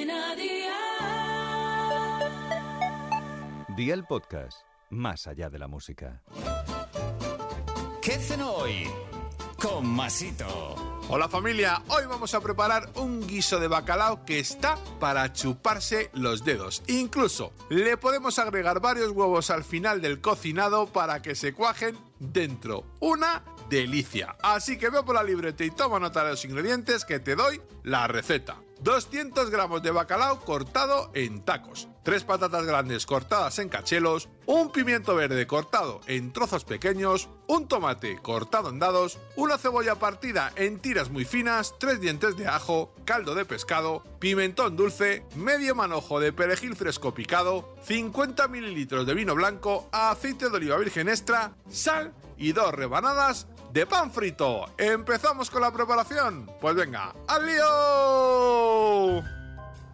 Cadena Dial. Día el podcast, más allá de la música. ¿Qué cenó hoy? Con Masito. Hola familia, hoy vamos a preparar un guiso de bacalao que está para chuparse los dedos. Incluso le podemos agregar varios huevos al final del cocinado para que se cuajen dentro. Una delicia. Así que veo por la libreta y toma nota de los ingredientes que te doy la receta. 200 gramos de bacalao cortado en tacos, 3 patatas grandes cortadas en cachelos, un pimiento verde cortado en trozos pequeños, un tomate cortado en dados, una cebolla partida en tiras muy finas, 3 dientes de ajo, caldo de pescado, pimentón dulce, medio manojo de perejil fresco picado, 50 mililitros de vino blanco, aceite de oliva virgen extra, sal y dos rebanadas de pan frito. ¿Empezamos con la preparación? Pues venga, ¡al lío!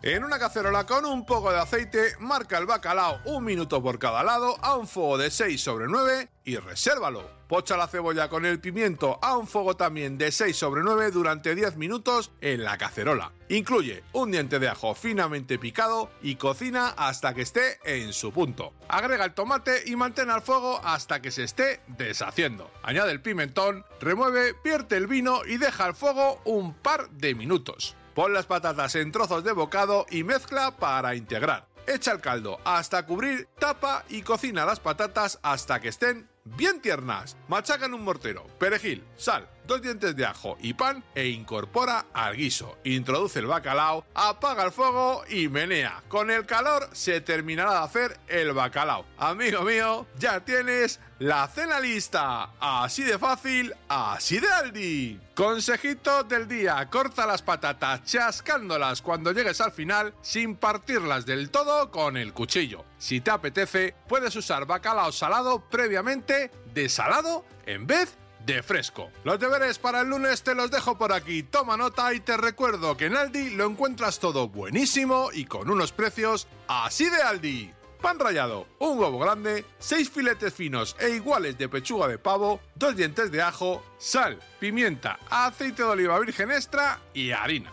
En una cacerola con un poco de aceite, marca el bacalao un minuto por cada lado a un fuego de 6 sobre 9 y resérvalo. Pocha la cebolla con el pimiento a un fuego también de 6 sobre 9 durante 10 minutos en la cacerola. Incluye un diente de ajo finamente picado y cocina hasta que esté en su punto. Agrega el tomate y mantén al fuego hasta que se esté deshaciendo. Añade el pimentón, remueve, vierte el vino y deja al fuego un par de minutos. Pon las patatas en trozos de bocado y mezcla para integrar. Echa el caldo hasta cubrir, tapa y cocina las patatas hasta que estén bien tiernas. Machaca en un mortero, perejil, sal, dos dientes de ajo y pan e incorpora al guiso. Introduce el bacalao, apaga el fuego y menea. Con el calor se terminará de hacer el bacalao. Amigo mío, ya tienes la cena lista. Así de fácil, así de Aldi. Consejito del día, corta las patatas chascándolas cuando llegues al final sin partirlas del todo con el cuchillo. Si te apetece, puedes usar bacalao salado previamente desalado en vez de fresco. Los deberes para el lunes te los dejo por aquí. Toma nota y te recuerdo que en Aldi lo encuentras todo buenísimo y con unos precios así de Aldi. Pan rallado, un huevo grande, 6 filetes finos e iguales de pechuga de pavo, dos dientes de ajo, sal, pimienta, aceite de oliva virgen extra y harina.